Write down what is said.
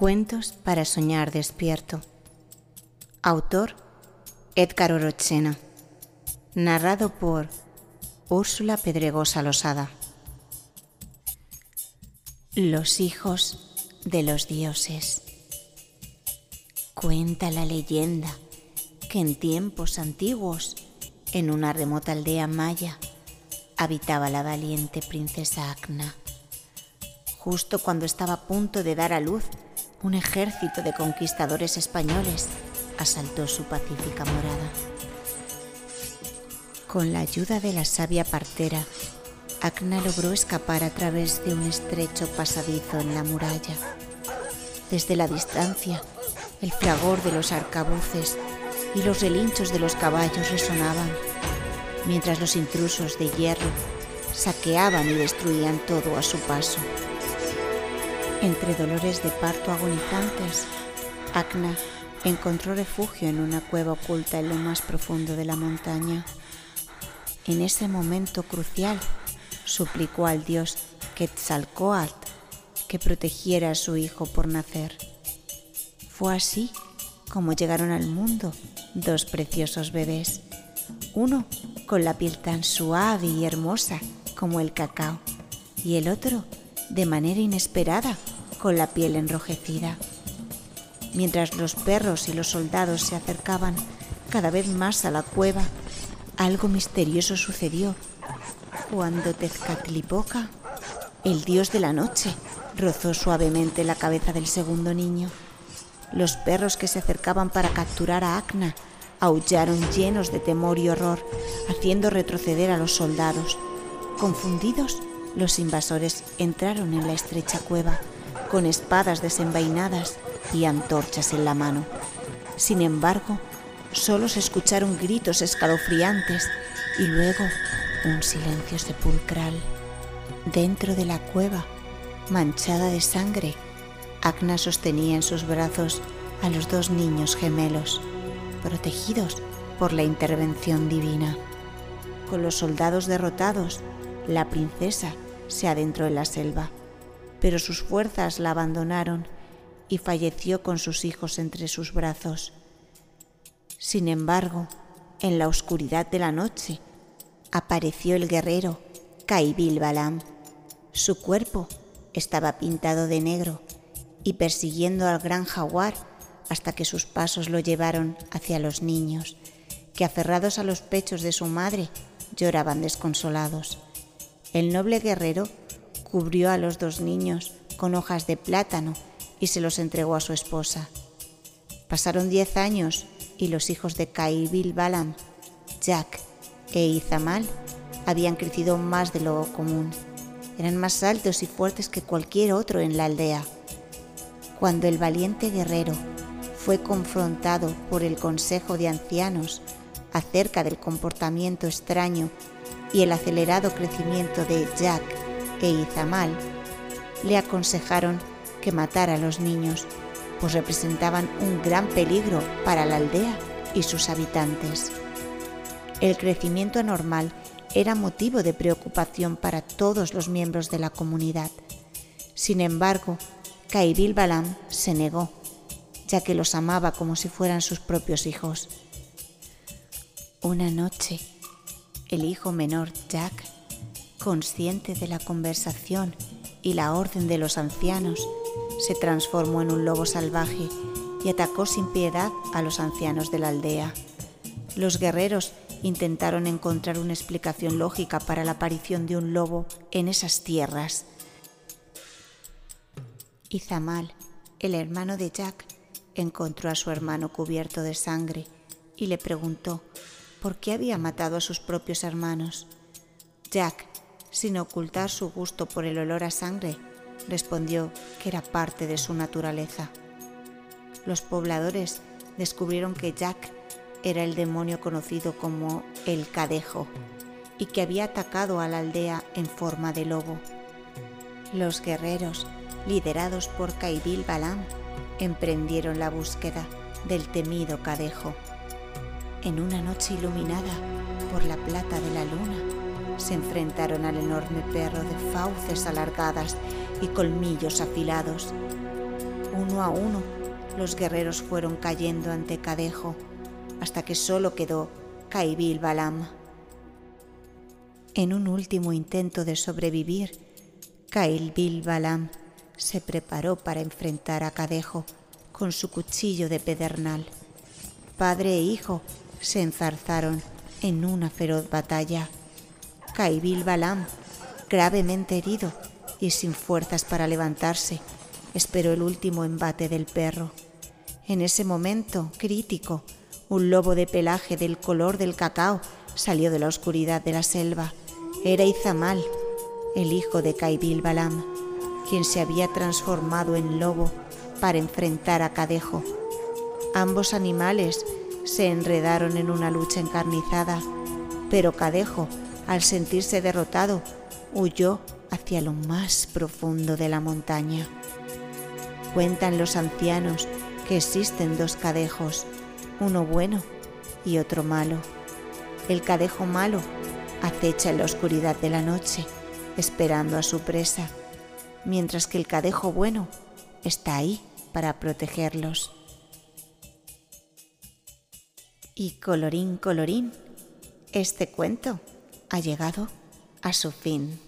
Cuentos para soñar despierto. Autor Edgar Orochena. Narrado por Úrsula Pedregosa Losada. Los hijos de los dioses. Cuenta la leyenda que en tiempos antiguos, en una remota aldea maya, habitaba la valiente princesa Acna. Justo cuando estaba a punto de dar a luz, un ejército de conquistadores españoles asaltó su pacífica morada. Con la ayuda de la sabia partera, Acna logró escapar a través de un estrecho pasadizo en la muralla. Desde la distancia, el fragor de los arcabuces y los relinchos de los caballos resonaban, mientras los intrusos de hierro saqueaban y destruían todo a su paso. Entre dolores de parto agonizantes, Acna encontró refugio en una cueva oculta en lo más profundo de la montaña. En ese momento crucial, suplicó al dios Quetzalcoatl que protegiera a su hijo por nacer. Fue así como llegaron al mundo dos preciosos bebés, uno con la piel tan suave y hermosa como el cacao y el otro de manera inesperada con la piel enrojecida. Mientras los perros y los soldados se acercaban cada vez más a la cueva, algo misterioso sucedió. Cuando Tezcatlipoca, el dios de la noche, rozó suavemente la cabeza del segundo niño. Los perros que se acercaban para capturar a Acna aullaron llenos de temor y horror, haciendo retroceder a los soldados. Confundidos, los invasores entraron en la estrecha cueva con espadas desenvainadas y antorchas en la mano. Sin embargo, solo se escucharon gritos escalofriantes y luego un silencio sepulcral. Dentro de la cueva, manchada de sangre, Agna sostenía en sus brazos a los dos niños gemelos, protegidos por la intervención divina. Con los soldados derrotados, la princesa se adentró en la selva pero sus fuerzas la abandonaron y falleció con sus hijos entre sus brazos. Sin embargo, en la oscuridad de la noche, apareció el guerrero Kaibil Balam. Su cuerpo estaba pintado de negro y persiguiendo al gran jaguar hasta que sus pasos lo llevaron hacia los niños, que aferrados a los pechos de su madre lloraban desconsolados. El noble guerrero cubrió a los dos niños con hojas de plátano y se los entregó a su esposa. Pasaron diez años y los hijos de Kaibil Balam, Jack e Izamal, habían crecido más de lo común. Eran más altos y fuertes que cualquier otro en la aldea. Cuando el valiente guerrero fue confrontado por el Consejo de Ancianos acerca del comportamiento extraño y el acelerado crecimiento de Jack e Izamal le aconsejaron que matara a los niños, pues representaban un gran peligro para la aldea y sus habitantes. El crecimiento anormal era motivo de preocupación para todos los miembros de la comunidad. Sin embargo, Kairil Balam se negó, ya que los amaba como si fueran sus propios hijos. Una noche, el hijo menor, Jack, consciente de la conversación y la orden de los ancianos, se transformó en un lobo salvaje y atacó sin piedad a los ancianos de la aldea. Los guerreros intentaron encontrar una explicación lógica para la aparición de un lobo en esas tierras. Izamal, el hermano de Jack, encontró a su hermano cubierto de sangre y le preguntó por qué había matado a sus propios hermanos. Jack sin ocultar su gusto por el olor a sangre, respondió que era parte de su naturaleza. Los pobladores descubrieron que Jack era el demonio conocido como el Cadejo y que había atacado a la aldea en forma de lobo. Los guerreros, liderados por Kaibil Balam, emprendieron la búsqueda del temido Cadejo. En una noche iluminada por la plata de la luna, se enfrentaron al enorme perro de fauces alargadas y colmillos afilados. Uno a uno, los guerreros fueron cayendo ante Cadejo, hasta que solo quedó Caibil Balam. En un último intento de sobrevivir, Caibil Balam se preparó para enfrentar a Cadejo con su cuchillo de pedernal. Padre e hijo se enzarzaron en una feroz batalla. Caibil Balam, gravemente herido y sin fuerzas para levantarse, esperó el último embate del perro. En ese momento crítico, un lobo de pelaje del color del cacao salió de la oscuridad de la selva. Era Izamal, el hijo de Caibil Balam, quien se había transformado en lobo para enfrentar a Cadejo. Ambos animales se enredaron en una lucha encarnizada, pero Cadejo, al sentirse derrotado, huyó hacia lo más profundo de la montaña. Cuentan los ancianos que existen dos cadejos, uno bueno y otro malo. El cadejo malo acecha en la oscuridad de la noche, esperando a su presa, mientras que el cadejo bueno está ahí para protegerlos. Y colorín colorín, este cuento ha llegado a su fin.